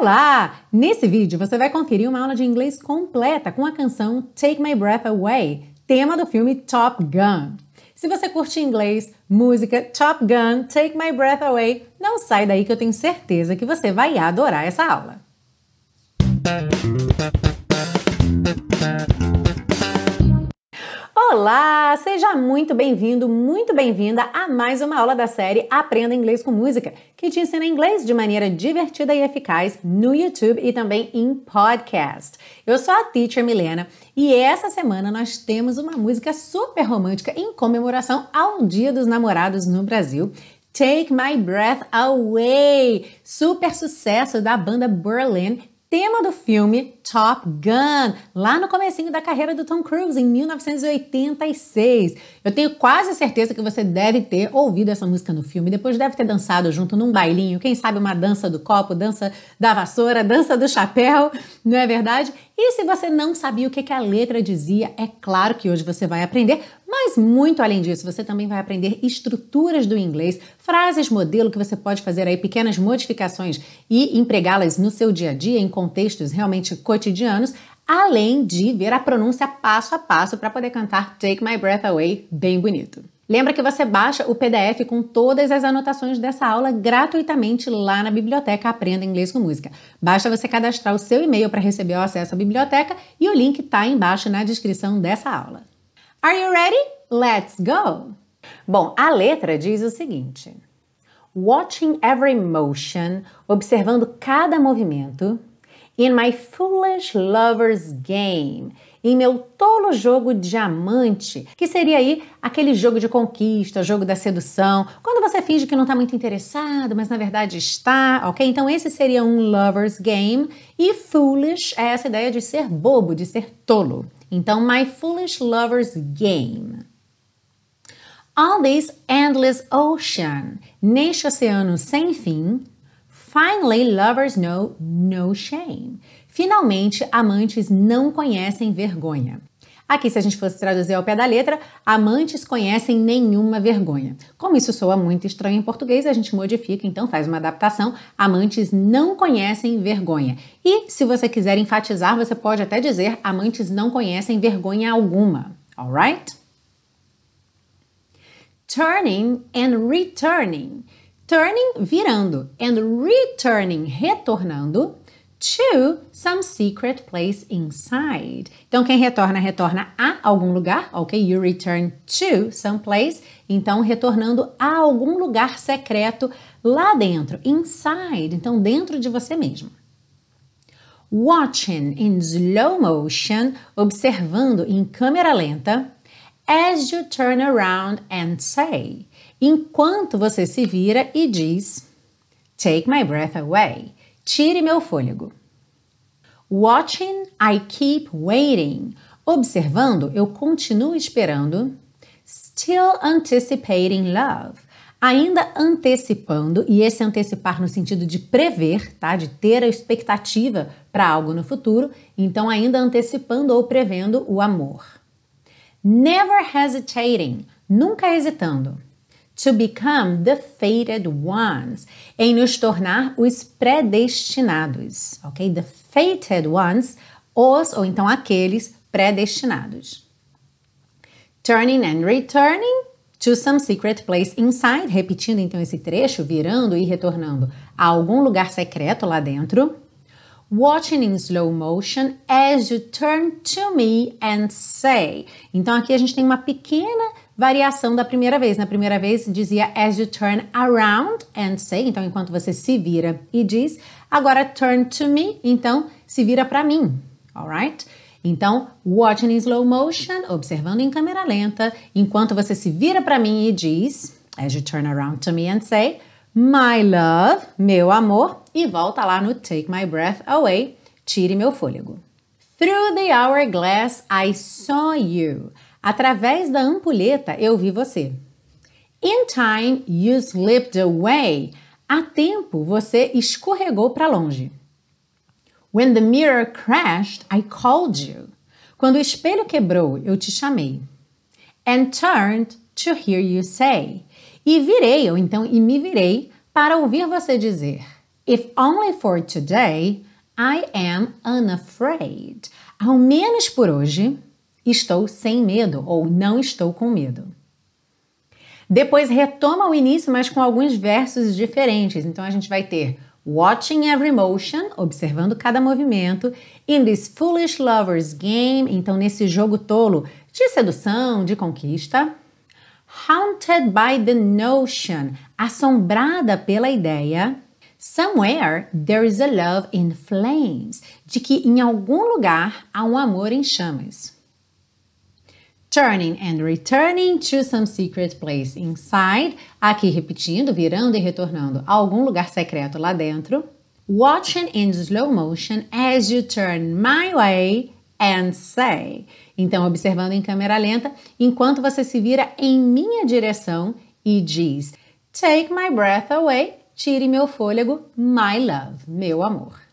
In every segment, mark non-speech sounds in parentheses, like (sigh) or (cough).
Olá! Nesse vídeo você vai conferir uma aula de inglês completa com a canção Take My Breath Away, tema do filme Top Gun. Se você curte inglês, música, Top Gun, Take My Breath Away, não sai daí que eu tenho certeza que você vai adorar essa aula. Olá, seja muito bem-vindo, muito bem-vinda a mais uma aula da série Aprenda Inglês com Música, que te ensina inglês de maneira divertida e eficaz no YouTube e também em podcast. Eu sou a Teacher Milena e essa semana nós temos uma música super romântica em comemoração ao Dia dos Namorados no Brasil. Take My Breath Away, super sucesso da banda Berlin tema do filme Top Gun, lá no comecinho da carreira do Tom Cruise, em 1986. Eu tenho quase certeza que você deve ter ouvido essa música no filme, depois deve ter dançado junto num bailinho, quem sabe uma dança do copo, dança da vassoura, dança do chapéu, não é verdade? E se você não sabia o que, a letra dizia, é claro que hoje você vai aprender, mas muito além disso, você também vai aprender estruturas do inglês, frases modelo que você pode fazer aí pequenas modificações e empregá-las no seu dia a dia em contextos realmente cotidianos, além de ver a pronúncia passo a passo para poder cantar Take My Breath Away bem bonito. Lembra que você baixa o PDF com todas as anotações dessa aula gratuitamente lá na biblioteca Aprenda Inglês com Música. Basta você cadastrar o seu e-mail para receber o acesso à biblioteca e o link está embaixo na descrição dessa aula. Are you ready? Let's go! Bom, a letra diz o seguinte: Watching every motion, observando cada movimento, in my foolish lover's game em meu tolo jogo diamante, que seria aí aquele jogo de conquista, jogo da sedução, quando você finge que não está muito interessado, mas na verdade está, ok? Então esse seria um lover's game e foolish é essa ideia de ser bobo, de ser tolo. Então, my foolish lover's game. All this endless ocean, neste oceano sem fim, finally lovers know no shame. Finalmente, amantes não conhecem vergonha. Aqui, se a gente fosse traduzir ao pé da letra, amantes conhecem nenhuma vergonha. Como isso soa muito estranho em português, a gente modifica, então faz uma adaptação. Amantes não conhecem vergonha. E se você quiser enfatizar, você pode até dizer amantes não conhecem vergonha alguma. Alright? Turning and returning. Turning, virando, and returning, retornando to some secret place inside. Então, quem retorna, retorna a algum lugar, ok? You return to some place. Então, retornando a algum lugar secreto lá dentro, inside. Então, dentro de você mesmo. Watching in slow motion, observando em câmera lenta, as you turn around and say. Enquanto você se vira e diz, Take my breath away. Tire meu fôlego. Watching, I keep waiting. Observando, eu continuo esperando. Still anticipating love. Ainda antecipando, e esse antecipar no sentido de prever, tá? De ter a expectativa para algo no futuro, então ainda antecipando ou prevendo o amor. Never hesitating, nunca hesitando to become the fated ones, em nos tornar os predestinados, ok? The fated ones, os ou então aqueles predestinados. Turning and returning to some secret place inside, repetindo então esse trecho, virando e retornando a algum lugar secreto lá dentro. Watching in slow motion as you turn to me and say. Então aqui a gente tem uma pequena variação da primeira vez. Na primeira vez dizia as you turn around and say, então enquanto você se vira e diz. Agora turn to me, então se vira para mim, alright? Então, watching in slow motion, observando em câmera lenta, enquanto você se vira para mim e diz, as you turn around to me and say, my love, meu amor, e volta lá no take my breath away, tire meu fôlego. Through the hourglass I saw you. Através da ampulheta eu vi você. In time you slipped away. Há tempo você escorregou para longe. When the mirror crashed, I called you. Quando o espelho quebrou, eu te chamei. And turned to hear you say. E virei, ou então e me virei, para ouvir você dizer. If only for today, I am unafraid. Ao menos por hoje, estou sem medo ou não estou com medo. Depois retoma o início, mas com alguns versos diferentes. Então a gente vai ter watching every motion, observando cada movimento, in this foolish lovers game, então nesse jogo tolo de sedução, de conquista. Haunted by the notion, assombrada pela ideia. Somewhere there is a love in flames, de que em algum lugar há um amor em chamas. Turning and returning to some secret place inside, aqui repetindo, virando e retornando a algum lugar secreto lá dentro. Watching in slow motion as you turn my way and say. Então, observando em câmera lenta enquanto você se vira em minha direção e diz: Take my breath away, tire meu fôlego, my love, meu amor.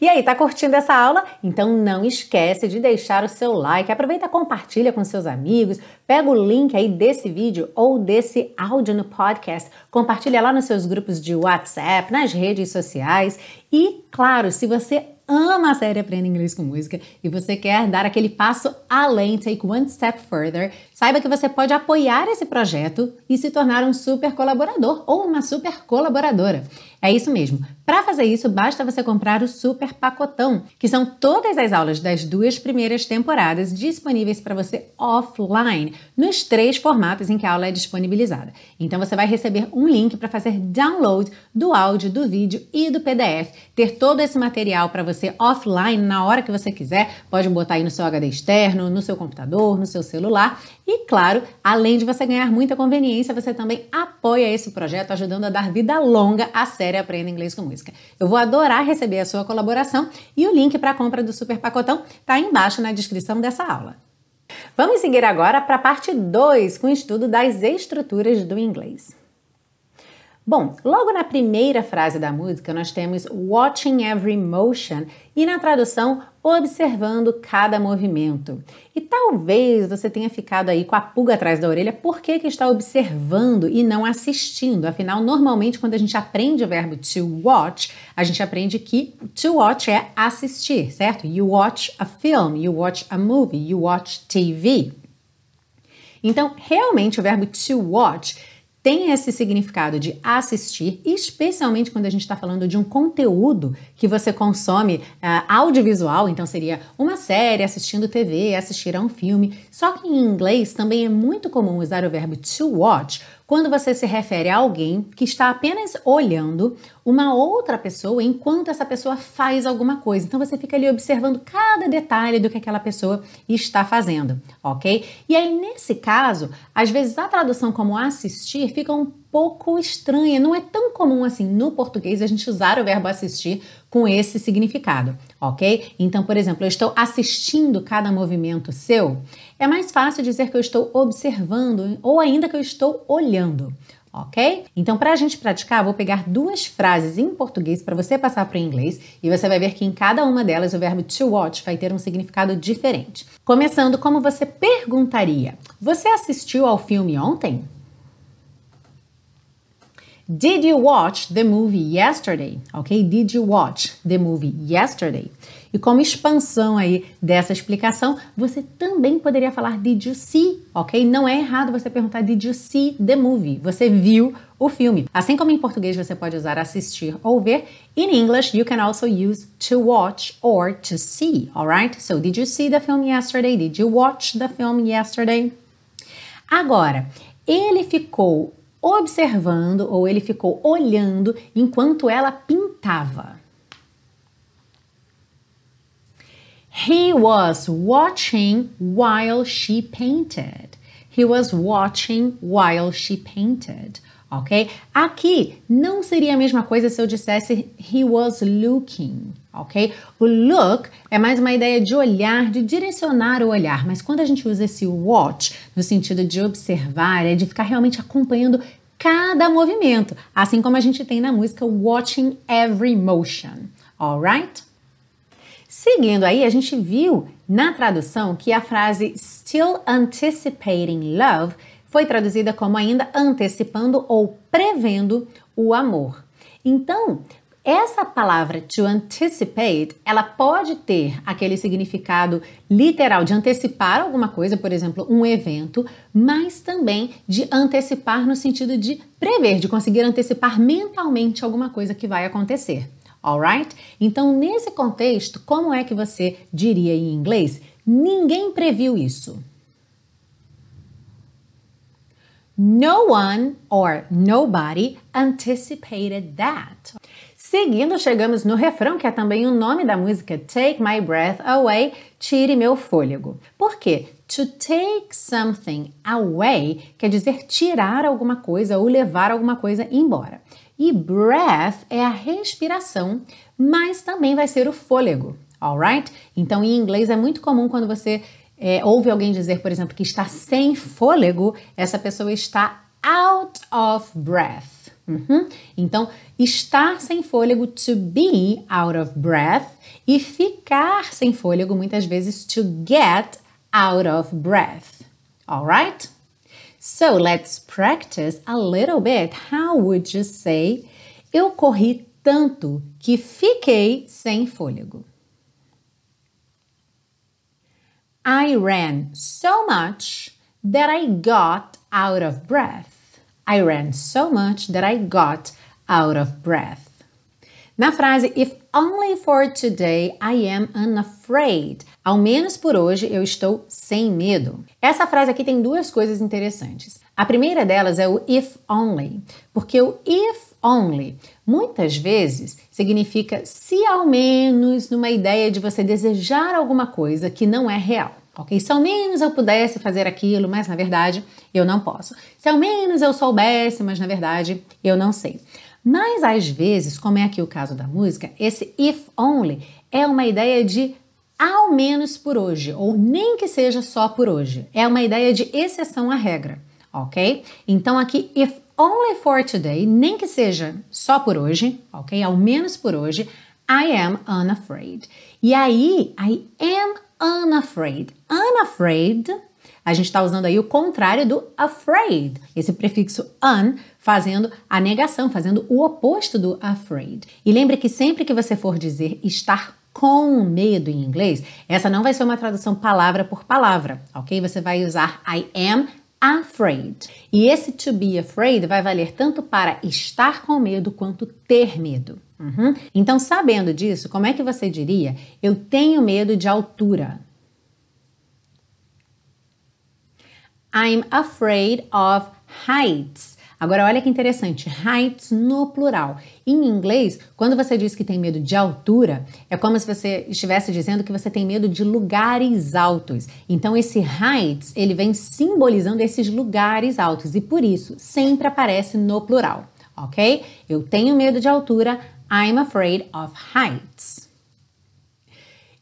E aí, tá curtindo essa aula? Então não esquece de deixar o seu like, aproveita e compartilha com seus amigos, pega o link aí desse vídeo ou desse áudio no podcast, compartilha lá nos seus grupos de WhatsApp, nas redes sociais e, claro, se você ama a série Aprenda Inglês com Música e você quer dar aquele passo além, take one step further, saiba que você pode apoiar esse projeto e se tornar um super colaborador ou uma super colaboradora. É isso mesmo. Para fazer isso, basta você comprar o Super Pacotão, que são todas as aulas das duas primeiras temporadas disponíveis para você offline, nos três formatos em que a aula é disponibilizada. Então você vai receber um link para fazer download do áudio, do vídeo e do PDF, ter todo esse material para você offline na hora que você quiser. Pode botar aí no seu HD externo, no seu computador, no seu celular. E claro, além de você ganhar muita conveniência, você também apoia esse projeto ajudando a dar vida longa à série Aprenda Inglês com Música. Eu vou adorar receber a sua colaboração e o link para a compra do Super Pacotão está embaixo na descrição dessa aula. Vamos seguir agora para a parte 2 com o estudo das estruturas do inglês. Bom, logo na primeira frase da música nós temos watching every motion e na tradução observando cada movimento. E talvez você tenha ficado aí com a pulga atrás da orelha por que, que está observando e não assistindo. Afinal, normalmente quando a gente aprende o verbo to watch, a gente aprende que to watch é assistir, certo? You watch a film, you watch a movie, you watch TV. Então, realmente o verbo to watch tem esse significado de assistir, especialmente quando a gente está falando de um conteúdo que você consome uh, audiovisual, então seria uma série, assistindo TV, assistir a um filme. Só que em inglês também é muito comum usar o verbo to watch quando você se refere a alguém que está apenas olhando uma outra pessoa enquanto essa pessoa faz alguma coisa. Então você fica ali observando cada detalhe do que aquela pessoa está fazendo, ok? E aí, nesse caso, às vezes a tradução como assistir fica um pouco estranha. Não é tão comum assim no português a gente usar o verbo assistir com esse significado, ok? Então, por exemplo, eu estou assistindo cada movimento seu. É mais fácil dizer que eu estou observando ou ainda que eu estou olhando. Ok? Então, para a gente praticar, vou pegar duas frases em português para você passar para o inglês e você vai ver que em cada uma delas o verbo to watch vai ter um significado diferente. Começando como você perguntaria: Você assistiu ao filme ontem? Did you watch the movie yesterday? Ok? Did you watch the movie yesterday? E como expansão aí dessa explicação, você também poderia falar did you see? Ok? Não é errado você perguntar did you see the movie? Você viu o filme. Assim como em português você pode usar assistir ou ver, in English you can also use to watch or to see, alright? So did you see the film yesterday? Did you watch the film yesterday? Agora, ele ficou observando ou ele ficou olhando enquanto ela pintava. He was watching while she painted. He was watching while she painted. Ok? Aqui não seria a mesma coisa se eu dissesse he was looking. Ok? O look é mais uma ideia de olhar, de direcionar o olhar, mas quando a gente usa esse watch no sentido de observar, é de ficar realmente acompanhando cada movimento, assim como a gente tem na música Watching Every Motion. Alright? Seguindo aí, a gente viu na tradução que a frase still anticipating love foi traduzida como ainda antecipando ou prevendo o amor. Então, Essa palavra to anticipate, ela pode ter aquele significado literal de antecipar alguma coisa, por exemplo, um evento, mas também de antecipar no sentido de prever, de conseguir antecipar mentalmente alguma coisa que vai acontecer. Alright? Então, nesse contexto, como é que você diria em inglês? Ninguém previu isso. No one or nobody anticipated that. Seguindo, chegamos no refrão, que é também o nome da música Take My Breath Away, Tire Meu Fôlego. Por quê? To take something away quer dizer tirar alguma coisa ou levar alguma coisa embora. E breath é a respiração, mas também vai ser o fôlego, alright? Então, em inglês é muito comum quando você é, ouve alguém dizer, por exemplo, que está sem fôlego, essa pessoa está out of breath. Uhum. Então, estar sem fôlego, to be out of breath, e ficar sem fôlego, muitas vezes, to get out of breath. Alright? So, let's practice a little bit. How would you say? Eu corri tanto que fiquei sem fôlego. I ran so much that I got out of breath. I ran so much that I got out of breath. Na frase If only for today I am unafraid. Ao menos por hoje eu estou sem medo. Essa frase aqui tem duas coisas interessantes. A primeira delas é o if only, porque o if only muitas vezes significa se ao menos numa ideia de você desejar alguma coisa que não é real. Ok? Se ao menos eu pudesse fazer aquilo, mas na verdade eu não posso. Se ao menos eu soubesse, mas na verdade eu não sei. Mas às vezes, como é aqui o caso da música, esse if only é uma ideia de ao menos por hoje, ou nem que seja só por hoje. É uma ideia de exceção à regra, ok? Então aqui, if only for today, nem que seja só por hoje, ok? Ao menos por hoje, I am unafraid. E aí, I am unafraid. Unafraid, a gente está usando aí o contrário do afraid, esse prefixo un fazendo a negação, fazendo o oposto do afraid. E lembre que sempre que você for dizer estar com medo em inglês, essa não vai ser uma tradução palavra por palavra, ok? Você vai usar I am afraid. E esse to be afraid vai valer tanto para estar com medo quanto ter medo. Uhum. Então, sabendo disso, como é que você diria? Eu tenho medo de altura. I'm afraid of heights. Agora, olha que interessante, heights no plural. Em inglês, quando você diz que tem medo de altura, é como se você estivesse dizendo que você tem medo de lugares altos. Então, esse heights, ele vem simbolizando esses lugares altos e por isso sempre aparece no plural, ok? Eu tenho medo de altura, I'm afraid of heights.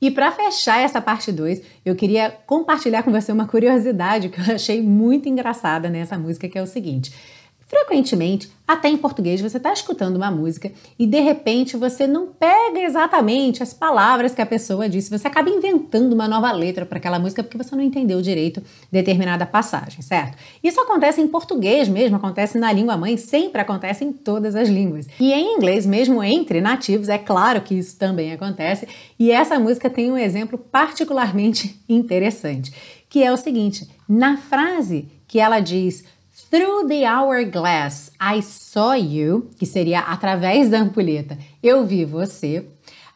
E para fechar essa parte 2, eu queria compartilhar com você uma curiosidade que eu achei muito engraçada nessa música, que é o seguinte. Frequentemente, até em português, você está escutando uma música e de repente você não pega exatamente as palavras que a pessoa disse, você acaba inventando uma nova letra para aquela música porque você não entendeu direito determinada passagem, certo? Isso acontece em português mesmo, acontece na língua mãe, sempre acontece em todas as línguas. E em inglês, mesmo entre nativos, é claro que isso também acontece, e essa música tem um exemplo particularmente (laughs) interessante, que é o seguinte: na frase que ela diz Through the hourglass, I saw you, que seria através da ampulheta, eu vi você.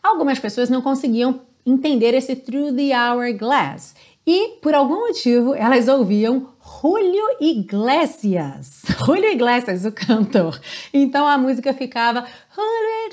Algumas pessoas não conseguiam entender esse through the hourglass e, por algum motivo, elas ouviam Julio Iglesias. (laughs) Julio Iglesias, o cantor. Então a música ficava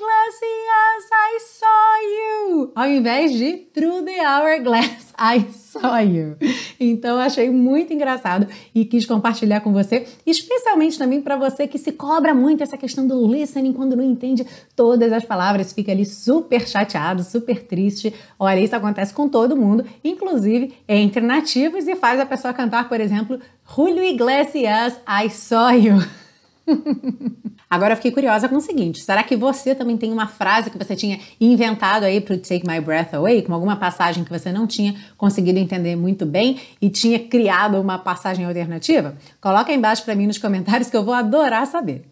Iglesias, I saw you, ao invés de Through the Hourglass, (laughs) I saw you. Então achei muito engraçado e quis compartilhar com você, especialmente também para você que se cobra muito essa questão do listening quando não entende todas as palavras, fica ali super chateado, super triste. Olha, isso acontece com todo mundo, inclusive entre nativos e faz a pessoa cantar, por exemplo, Julio Iglesias, I saw you. (laughs) (laughs) Agora eu fiquei curiosa com o seguinte: será que você também tem uma frase que você tinha inventado aí para Take My Breath Away, com alguma passagem que você não tinha conseguido entender muito bem e tinha criado uma passagem alternativa? Coloca aí embaixo para mim nos comentários que eu vou adorar saber.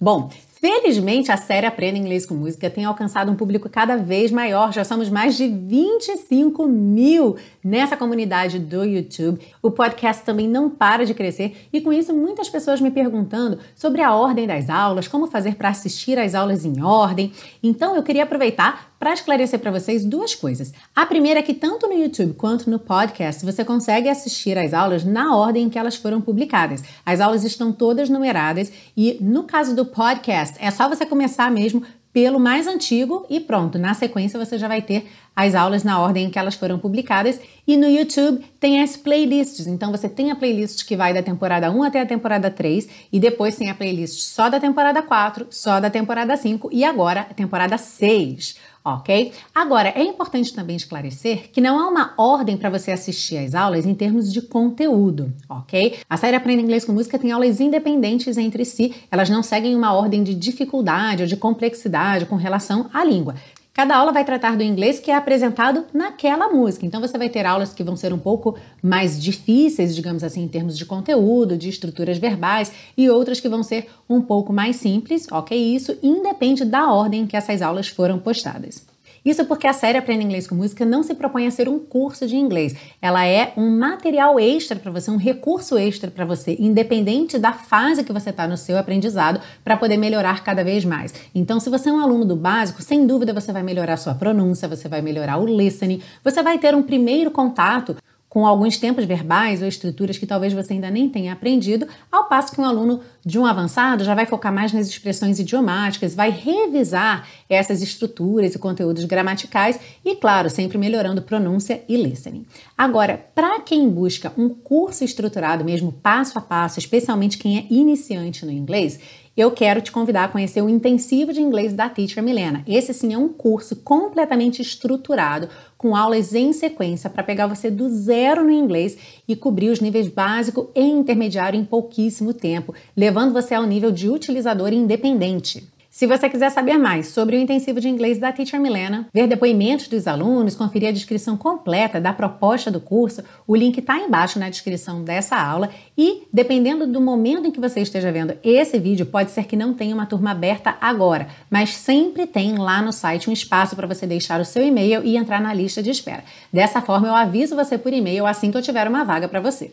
Bom, Felizmente, a série Aprenda Inglês com Música tem alcançado um público cada vez maior. Já somos mais de 25 mil nessa comunidade do YouTube. O podcast também não para de crescer e, com isso, muitas pessoas me perguntando sobre a ordem das aulas, como fazer para assistir às aulas em ordem. Então, eu queria aproveitar para esclarecer para vocês duas coisas. A primeira é que, tanto no YouTube quanto no podcast, você consegue assistir às aulas na ordem em que elas foram publicadas. As aulas estão todas numeradas e, no caso do podcast. É só você começar mesmo pelo mais antigo e pronto. Na sequência você já vai ter as aulas na ordem em que elas foram publicadas. E no YouTube tem as playlists. Então você tem a playlist que vai da temporada 1 até a temporada 3 e depois tem a playlist só da temporada 4, só da temporada 5 e agora a temporada 6 ok? Agora, é importante também esclarecer que não há uma ordem para você assistir às aulas em termos de conteúdo, ok? A série Aprenda Inglês com Música tem aulas independentes entre si, elas não seguem uma ordem de dificuldade ou de complexidade com relação à língua. Cada aula vai tratar do inglês que é apresentado naquela música. Então você vai ter aulas que vão ser um pouco mais difíceis, digamos assim, em termos de conteúdo, de estruturas verbais, e outras que vão ser um pouco mais simples, ok? Isso independe da ordem em que essas aulas foram postadas. Isso porque a série Aprenda Inglês com Música não se propõe a ser um curso de inglês. Ela é um material extra para você, um recurso extra para você, independente da fase que você está no seu aprendizado, para poder melhorar cada vez mais. Então, se você é um aluno do básico, sem dúvida você vai melhorar sua pronúncia, você vai melhorar o listening, você vai ter um primeiro contato com alguns tempos verbais ou estruturas que talvez você ainda nem tenha aprendido, ao passo que um aluno de um avançado já vai focar mais nas expressões idiomáticas, vai revisar essas estruturas e conteúdos gramaticais e, claro, sempre melhorando pronúncia e listening. Agora, para quem busca um curso estruturado mesmo passo a passo, especialmente quem é iniciante no inglês, eu quero te convidar a conhecer o intensivo de inglês da Teacher Milena. Esse sim é um curso completamente estruturado, com aulas em sequência para pegar você do zero no inglês e cobrir os níveis básico e intermediário em pouquíssimo tempo, levando você ao nível de utilizador independente. Se você quiser saber mais sobre o intensivo de inglês da Teacher Milena, ver depoimentos dos alunos, conferir a descrição completa da proposta do curso, o link está embaixo na descrição dessa aula e, dependendo do momento em que você esteja vendo esse vídeo, pode ser que não tenha uma turma aberta agora, mas sempre tem lá no site um espaço para você deixar o seu e-mail e entrar na lista de espera. Dessa forma, eu aviso você por e-mail assim que eu tiver uma vaga para você.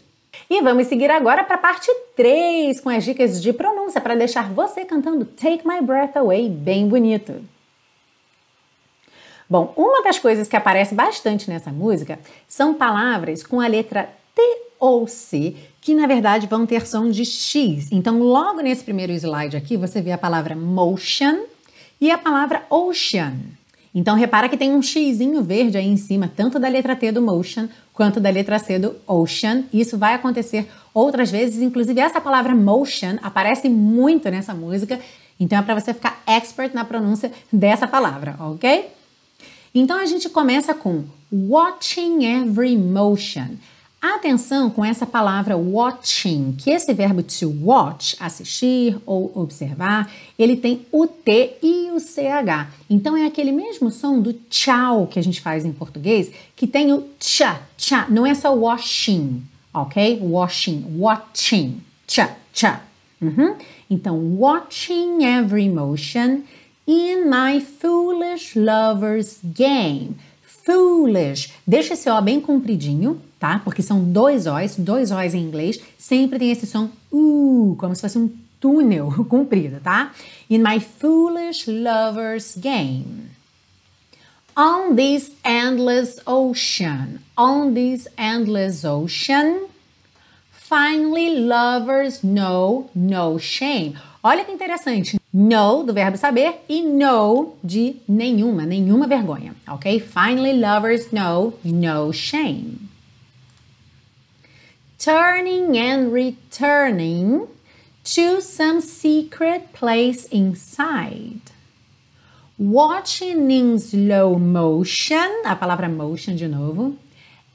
E vamos seguir agora para a parte 3 com as dicas de pronúncia para deixar você cantando Take My Breath Away bem bonito. Bom, uma das coisas que aparece bastante nessa música são palavras com a letra T ou C, que na verdade vão ter som de X. Então, logo nesse primeiro slide aqui, você vê a palavra motion e a palavra ocean. Então repara que tem um xizinho verde aí em cima, tanto da letra T do motion quanto da letra C do ocean. Isso vai acontecer outras vezes, inclusive essa palavra motion aparece muito nessa música, então é para você ficar expert na pronúncia dessa palavra, ok? Então a gente começa com watching every motion. Atenção com essa palavra watching, que esse verbo to watch, assistir ou observar, ele tem o T e o CH. Então é aquele mesmo som do tchau que a gente faz em português, que tem o tcha, tcha, não é só washing, ok? Washing, watching, tcha, tcha. Uhum. Então, watching every motion in my foolish lover's game. Foolish. Deixa esse O bem compridinho, tá? Porque são dois O's, dois O's em inglês, sempre tem esse som uh, como se fosse um túnel (laughs) comprido, tá? In my foolish lover's game. On this endless ocean, on this endless ocean, finally lovers know no shame. Olha que interessante. No do verbo saber e no de nenhuma, nenhuma vergonha, ok? Finally lovers know no shame turning and returning to some secret place inside. Watching in slow motion, a palavra motion de novo,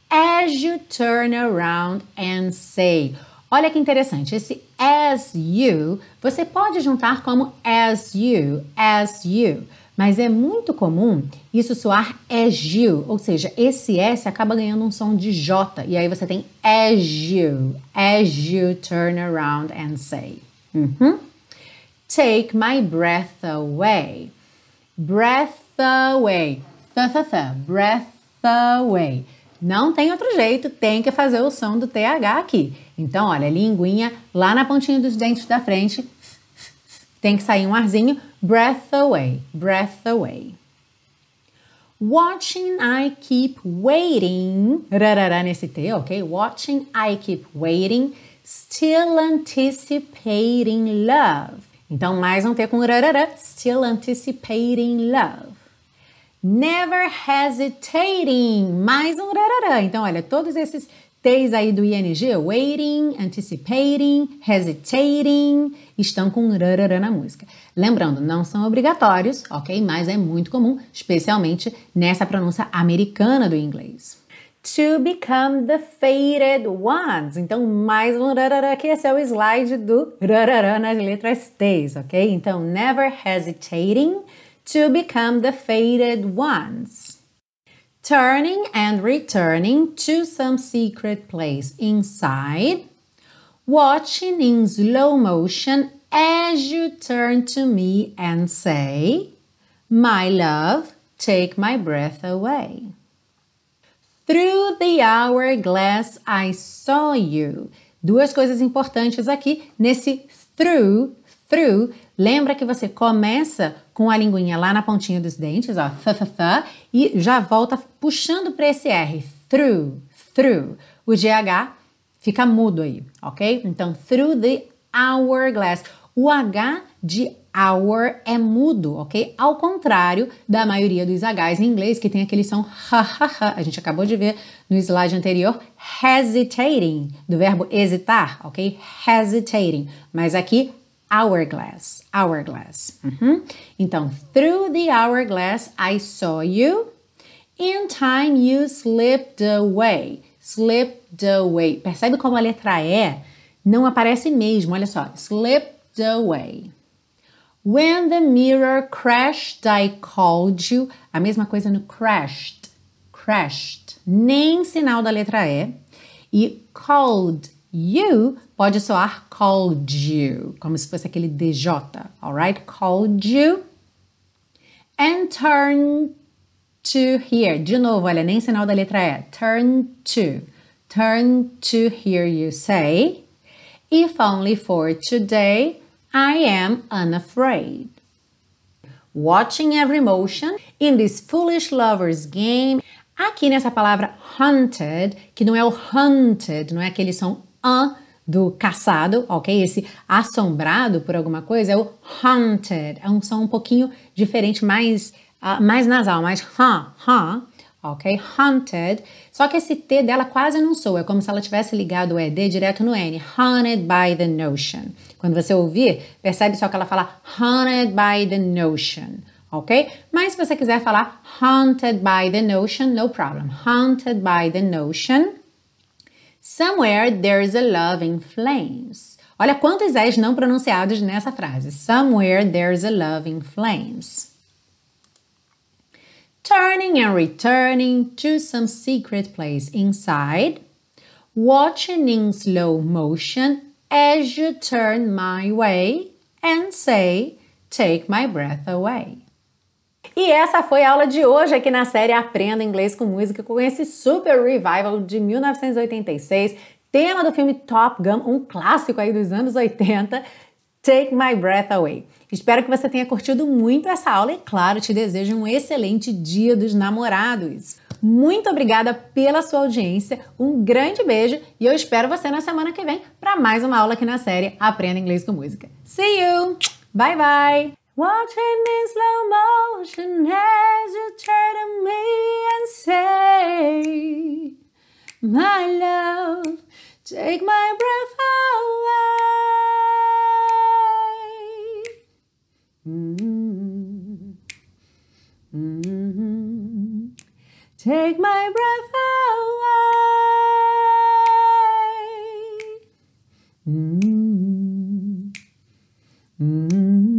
as you turn around and say. Olha que interessante, esse as you você pode juntar como as you, as you mas é muito comum isso soar you, ou seja, esse S acaba ganhando um som de J, e aí você tem as you turn around and say. Uhum. take my breath away. Breath away. Th, th, th. Breath away. Não tem outro jeito, tem que fazer o som do TH aqui. Então, olha, linguinha lá na pontinha dos dentes da frente. Tem que sair um arzinho. Breath away, breath away. Watching, I keep waiting. Rarará nesse T, ok? Watching, I keep waiting. Still anticipating love. Então, mais um T com rarará. Still anticipating love. Never hesitating. Mais um rarará. Então, olha, todos esses T's aí do ing, waiting, anticipating, hesitating, estão com rarará na música. Lembrando, não são obrigatórios, ok? Mas é muito comum, especialmente nessa pronúncia americana do inglês. To become the fated ones. Então, mais um rarará, que esse é o slide do rarará nas letras T's, ok? Então, never hesitating to become the fated ones. Turning and returning to some secret place inside. Watching in slow motion as you turn to me and say, My love, take my breath away. Through the hourglass I saw you. Duas coisas importantes aqui nesse through, through Lembra que você começa com a linguinha lá na pontinha dos dentes, ó, th, th, th, e já volta puxando para esse R, through, through. O GH fica mudo aí, ok? Então, through the hourglass. O H de hour é mudo, ok? Ao contrário da maioria dos Hs em inglês, que tem aquele som ha, ha, ha. A gente acabou de ver no slide anterior, hesitating, do verbo hesitar, ok? Hesitating. Mas aqui, hourglass, hourglass. Uhum. Então, through the hourglass I saw you. In time you slipped away. Slipped away. Percebe como a letra E não aparece mesmo? Olha só. Slipped away. When the mirror crashed, I called you. A mesma coisa no crashed. Crashed. Nem sinal da letra E. E called You pode soar called you, como se fosse aquele DJ, alright? Called you. And turn to here. De novo, olha, nem sinal da letra E. Turn to. Turn to hear you say. If only for today, I am unafraid. Watching every motion in this foolish lover's game. Aqui nessa palavra hunted, que não é o hunted, não é aquele som an do caçado, ok? Esse assombrado por alguma coisa é o haunted. É um som um pouquinho diferente, mais, uh, mais nasal, mais ha, ha, ok? Haunted. Só que esse T dela quase não soa, é como se ela tivesse ligado o ED direto no N. Haunted by the notion. Quando você ouvir, percebe só que ela fala haunted by the notion. Ok? Mas se você quiser falar haunted by the notion, no problem. Haunted by the notion. Somewhere there's a love in flames. Olha quantos S's não pronunciados nessa frase. Somewhere there's a love in flames. Turning and returning to some secret place inside. Watching in slow motion as you turn my way and say, Take my breath away. E essa foi a aula de hoje aqui na série Aprenda Inglês com Música com esse super revival de 1986, tema do filme Top Gun, um clássico aí dos anos 80, Take My Breath Away. Espero que você tenha curtido muito essa aula e, claro, te desejo um excelente Dia dos Namorados. Muito obrigada pela sua audiência, um grande beijo e eu espero você na semana que vem para mais uma aula aqui na série Aprenda Inglês com Música. See you! Bye bye! Watching in slow motion as you turn to me and say, My love, take my breath away. Mm-hmm. Take my breath away. Mm-hmm. Mm-hmm.